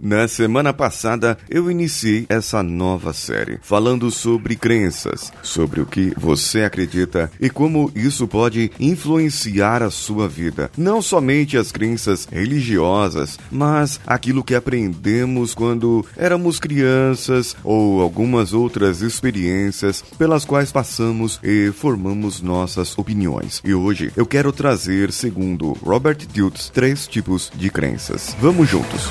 Na semana passada, eu iniciei essa nova série falando sobre crenças, sobre o que você acredita e como isso pode influenciar a sua vida. Não somente as crenças religiosas, mas aquilo que aprendemos quando éramos crianças ou algumas outras experiências pelas quais passamos e formamos nossas opiniões. E hoje eu quero trazer, segundo Robert Dilts, três tipos de crenças. Vamos juntos.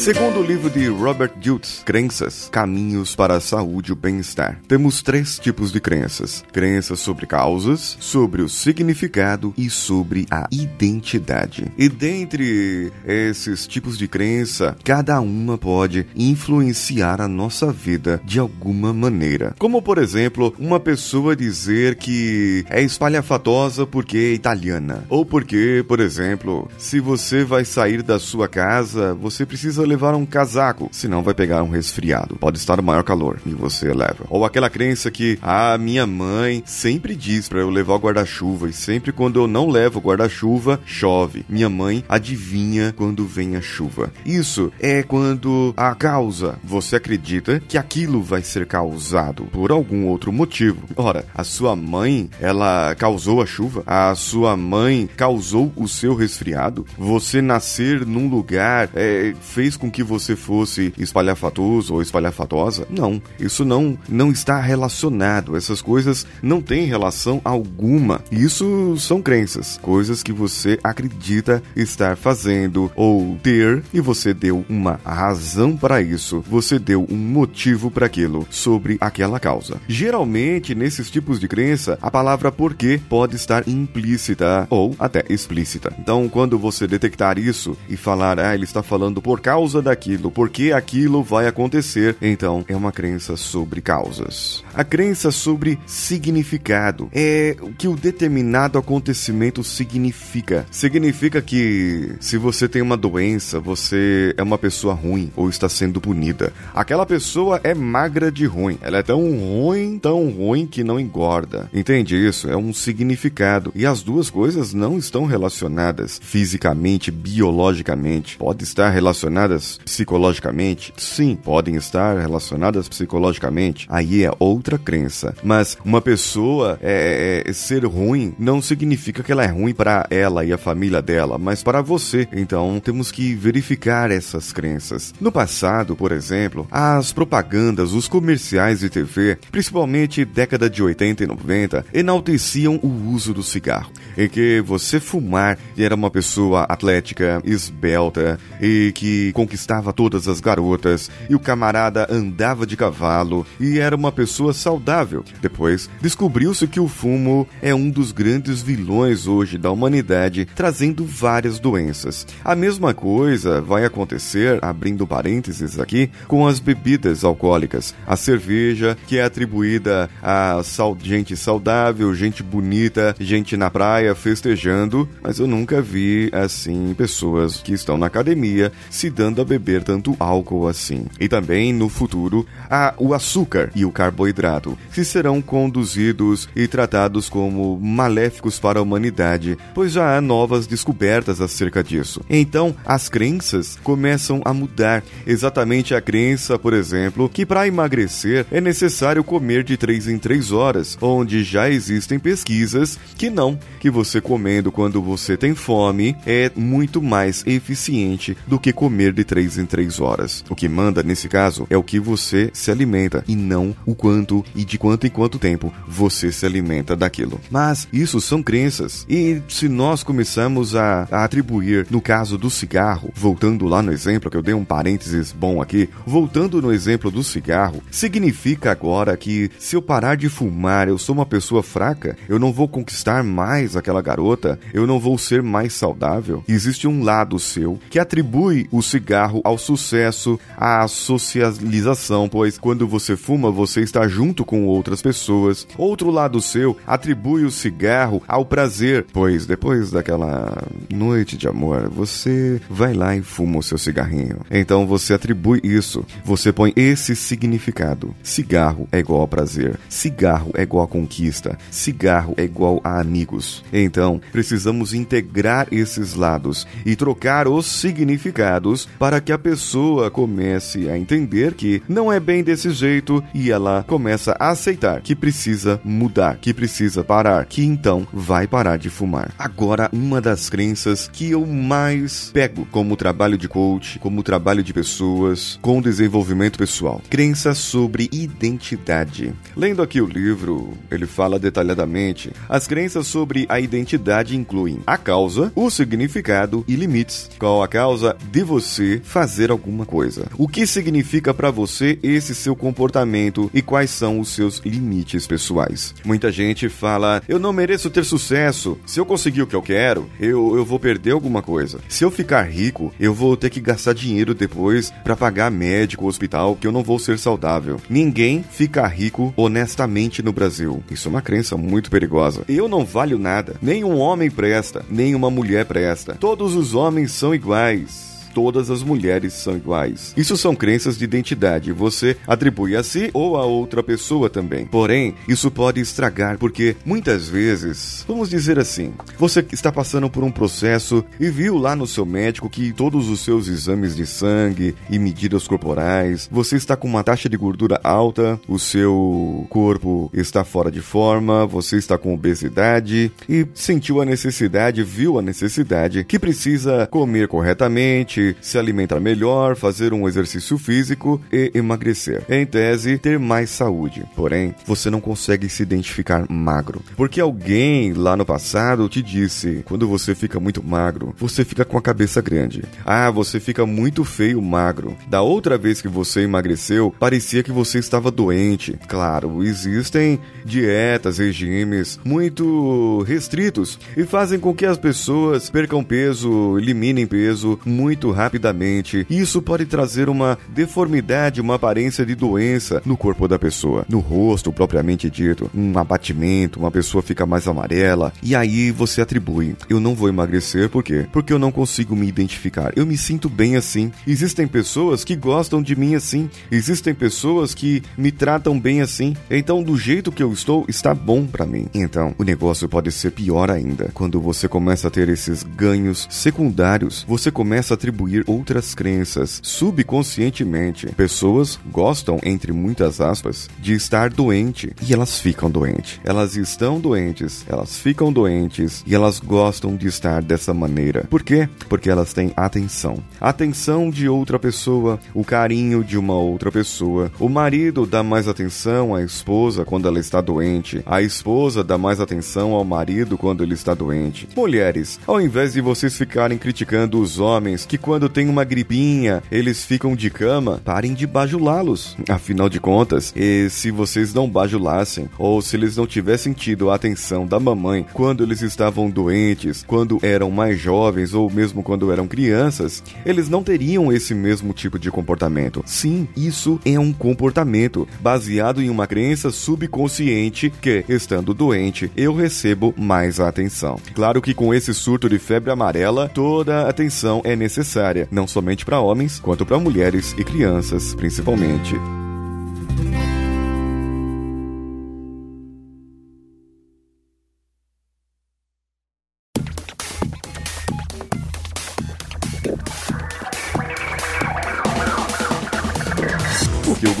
Segundo o livro de Robert Jutz, Crenças, Caminhos para a Saúde e o Bem-Estar, temos três tipos de crenças: crenças sobre causas, sobre o significado e sobre a identidade. E dentre esses tipos de crença, cada uma pode influenciar a nossa vida de alguma maneira. Como, por exemplo, uma pessoa dizer que é espalhafatosa porque é italiana, ou porque, por exemplo, se você vai sair da sua casa, você precisa levar um casaco, senão vai pegar um resfriado. Pode estar o maior calor e você leva. Ou aquela crença que a ah, minha mãe sempre diz para eu levar o guarda-chuva e sempre quando eu não levo o guarda-chuva, chove. Minha mãe adivinha quando vem a chuva. Isso é quando a causa, você acredita que aquilo vai ser causado por algum outro motivo. Ora, a sua mãe, ela causou a chuva? A sua mãe causou o seu resfriado? Você nascer num lugar é, fez com que você fosse espalhafatoso ou espalhafatosa? Não, isso não não está relacionado. Essas coisas não têm relação alguma. Isso são crenças, coisas que você acredita estar fazendo ou ter e você deu uma razão para isso. Você deu um motivo para aquilo sobre aquela causa. Geralmente, nesses tipos de crença, a palavra porquê pode estar implícita ou até explícita. Então, quando você detectar isso e falar, ah, ele está falando por causa causa daquilo, porque aquilo vai acontecer. Então, é uma crença sobre causas. A crença sobre significado é o que o determinado acontecimento significa. Significa que se você tem uma doença, você é uma pessoa ruim ou está sendo punida. Aquela pessoa é magra de ruim. Ela é tão ruim, tão ruim que não engorda. Entende isso? É um significado. E as duas coisas não estão relacionadas fisicamente, biologicamente. Pode estar relacionadas psicologicamente? Sim, podem estar relacionadas psicologicamente. Aí é outra crença. Mas uma pessoa é, é, é ser ruim não significa que ela é ruim para ela e a família dela, mas para você. Então temos que verificar essas crenças. No passado, por exemplo, as propagandas, os comerciais de TV, principalmente década de 80 e 90, enalteciam o uso do cigarro. Em que você fumar era uma pessoa atlética, esbelta e que conquistava todas as garotas, e o camarada andava de cavalo e era uma pessoa saudável. Depois, descobriu-se que o fumo é um dos grandes vilões hoje da humanidade, trazendo várias doenças. A mesma coisa vai acontecer, abrindo parênteses aqui, com as bebidas alcoólicas. A cerveja, que é atribuída a gente saudável, gente bonita, gente na praia festejando, mas eu nunca vi assim pessoas que estão na academia se dando a beber tanto álcool assim. E também, no futuro, há o açúcar e o carboidrato, que serão conduzidos e tratados como maléficos para a humanidade, pois já há novas descobertas acerca disso. Então, as crenças começam a mudar. Exatamente a crença, por exemplo, que para emagrecer é necessário comer de 3 em 3 horas, onde já existem pesquisas que não, que você comendo quando você tem fome é muito mais eficiente do que comer de 3 em 3 horas. O que manda nesse caso é o que você se alimenta e não o quanto e de quanto em quanto tempo você se alimenta daquilo. Mas isso são crenças. E se nós começamos a, a atribuir, no caso do cigarro, voltando lá no exemplo que eu dei um parênteses bom aqui, voltando no exemplo do cigarro, significa agora que se eu parar de fumar, eu sou uma pessoa fraca, eu não vou conquistar mais aquela garota, eu não vou ser mais saudável. Existe um lado seu que atribui o cigarro cigarro ao sucesso, à socialização, pois quando você fuma, você está junto com outras pessoas. Outro lado seu atribui o cigarro ao prazer, pois depois daquela noite de amor, você vai lá e fuma o seu cigarrinho. Então você atribui isso, você põe esse significado. Cigarro é igual a prazer, cigarro é igual a conquista, cigarro é igual a amigos. Então precisamos integrar esses lados e trocar os significados para que a pessoa comece a entender que não é bem desse jeito e ela começa a aceitar que precisa mudar, que precisa parar, que então vai parar de fumar. Agora, uma das crenças que eu mais pego como trabalho de coach, como trabalho de pessoas, com desenvolvimento pessoal, crenças sobre identidade. Lendo aqui o livro, ele fala detalhadamente. As crenças sobre a identidade incluem a causa, o significado e limites. Qual a causa de você fazer alguma coisa? O que significa para você esse seu comportamento e quais são os seus limites pessoais? Muita gente fala: "Eu não mereço ter sucesso. Se eu conseguir o que eu quero, eu, eu vou perder alguma coisa. Se eu ficar rico, eu vou ter que gastar dinheiro depois para pagar médico, hospital, que eu não vou ser saudável. Ninguém fica rico honestamente no Brasil. Isso é uma crença muito perigosa. Eu não valho nada. Nem um homem presta, nem uma mulher presta. Todos os homens são iguais todas as mulheres são iguais. Isso são crenças de identidade. Você atribui a si ou a outra pessoa também. Porém, isso pode estragar porque muitas vezes, vamos dizer assim, você está passando por um processo e viu lá no seu médico que todos os seus exames de sangue e medidas corporais, você está com uma taxa de gordura alta, o seu corpo está fora de forma, você está com obesidade e sentiu a necessidade, viu a necessidade que precisa comer corretamente se alimentar melhor, fazer um exercício físico e emagrecer. Em tese, ter mais saúde. Porém, você não consegue se identificar magro. Porque alguém lá no passado te disse: quando você fica muito magro, você fica com a cabeça grande. Ah, você fica muito feio magro. Da outra vez que você emagreceu, parecia que você estava doente. Claro, existem dietas, regimes muito restritos e fazem com que as pessoas percam peso, eliminem peso muito rapidamente. Isso pode trazer uma deformidade, uma aparência de doença no corpo da pessoa, no rosto propriamente dito, um abatimento, uma pessoa fica mais amarela e aí você atribui: eu não vou emagrecer por quê? Porque eu não consigo me identificar. Eu me sinto bem assim. Existem pessoas que gostam de mim assim. Existem pessoas que me tratam bem assim. Então, do jeito que eu estou, está bom para mim. Então, o negócio pode ser pior ainda. Quando você começa a ter esses ganhos secundários, você começa a atribuir atribuir outras crenças subconscientemente. Pessoas gostam, entre muitas aspas, de estar doente e elas ficam doentes. Elas estão doentes, elas ficam doentes e elas gostam de estar dessa maneira. Por quê? Porque elas têm atenção. Atenção de outra pessoa, o carinho de uma outra pessoa. O marido dá mais atenção à esposa quando ela está doente. A esposa dá mais atenção ao marido quando ele está doente. Mulheres, ao invés de vocês ficarem criticando os homens que quando tem uma gripinha, eles ficam de cama, parem de bajulá-los. Afinal de contas, se vocês não bajulassem, ou se eles não tivessem tido a atenção da mamãe quando eles estavam doentes, quando eram mais jovens ou mesmo quando eram crianças, eles não teriam esse mesmo tipo de comportamento. Sim, isso é um comportamento baseado em uma crença subconsciente que, estando doente, eu recebo mais atenção. Claro que com esse surto de febre amarela, toda atenção é necessária necessária, não somente para homens, quanto para mulheres e crianças, principalmente.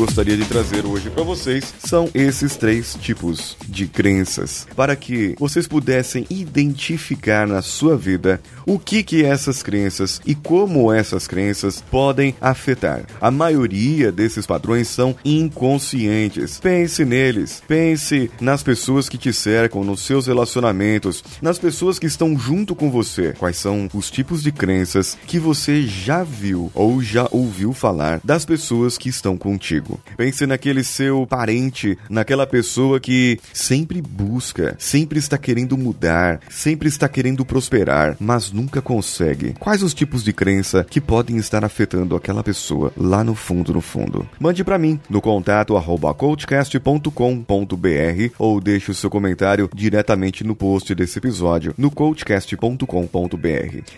Gostaria de trazer hoje para vocês são esses três tipos de crenças, para que vocês pudessem identificar na sua vida o que que essas crenças e como essas crenças podem afetar. A maioria desses padrões são inconscientes. Pense neles, pense nas pessoas que te cercam, nos seus relacionamentos, nas pessoas que estão junto com você. Quais são os tipos de crenças que você já viu ou já ouviu falar das pessoas que estão contigo? Amigo. Pense naquele seu parente, naquela pessoa que sempre busca, sempre está querendo mudar, sempre está querendo prosperar, mas nunca consegue. Quais os tipos de crença que podem estar afetando aquela pessoa lá no fundo, no fundo? Mande para mim no contato arroba coachcast.com.br ou deixe o seu comentário diretamente no post desse episódio no coachcast.com.br.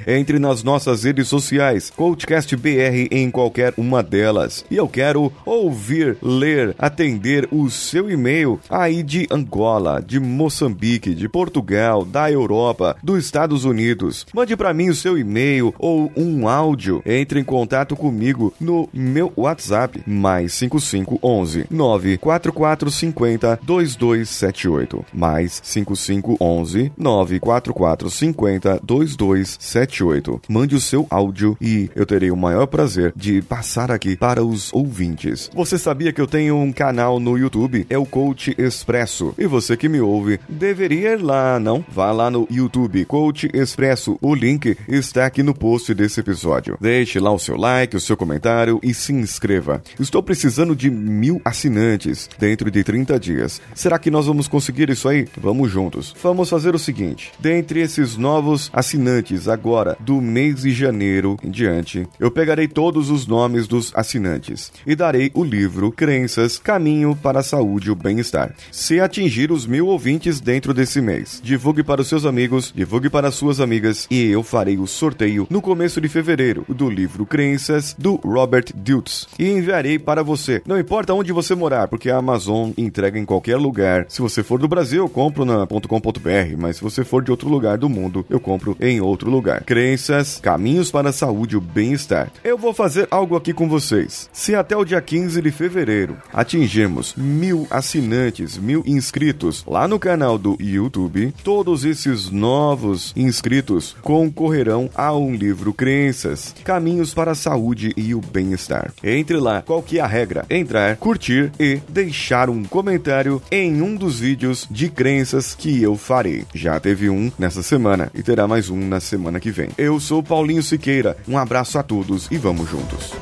Entre nas nossas redes sociais, CoachCastBR em qualquer uma delas. E eu quero ouvir, ler, atender o seu e-mail aí de Angola, de Moçambique, de Portugal, da Europa, dos Estados Unidos. Mande para mim o seu e-mail ou um áudio. Entre em contato comigo no meu WhatsApp mais 5511 94450 2278 mais 5511 94450 2278. Mande o seu áudio e eu terei o maior prazer de passar aqui para os ouvintes. Você sabia que eu tenho um canal no YouTube? É o Coach Expresso. E você que me ouve deveria ir lá, não? Vá lá no YouTube Coach Expresso. O link está aqui no post desse episódio. Deixe lá o seu like, o seu comentário e se inscreva. Estou precisando de mil assinantes dentro de 30 dias. Será que nós vamos conseguir isso aí? Vamos juntos. Vamos fazer o seguinte: dentre esses novos assinantes agora do mês de janeiro em diante, eu pegarei todos os nomes dos assinantes e darei o livro Crenças Caminho para a Saúde e o Bem-Estar. Se atingir os mil ouvintes dentro desse mês, divulgue para os seus amigos, divulgue para suas amigas e eu farei o sorteio no começo de fevereiro do livro Crenças do Robert Dutz e enviarei para você. Não importa onde você morar, porque a Amazon entrega em qualquer lugar. Se você for do Brasil, eu compro na .com.br, mas se você for de outro lugar do mundo, eu compro em outro lugar. Crenças, caminhos para a saúde e o bem-estar. Eu vou fazer algo aqui com vocês. Se até o dia 15 de fevereiro atingirmos mil assinantes, mil inscritos lá no canal do YouTube, todos esses novos inscritos concorrerão a um livro Crenças, Caminhos para a Saúde e o Bem-Estar. Entre lá, qual que é a regra? Entrar, curtir e deixar um comentário em um dos vídeos de crenças que eu farei. Já teve um nessa semana e terá mais um na semana que vem. Eu sou Paulinho Siqueira, um abraço a todos e vamos juntos.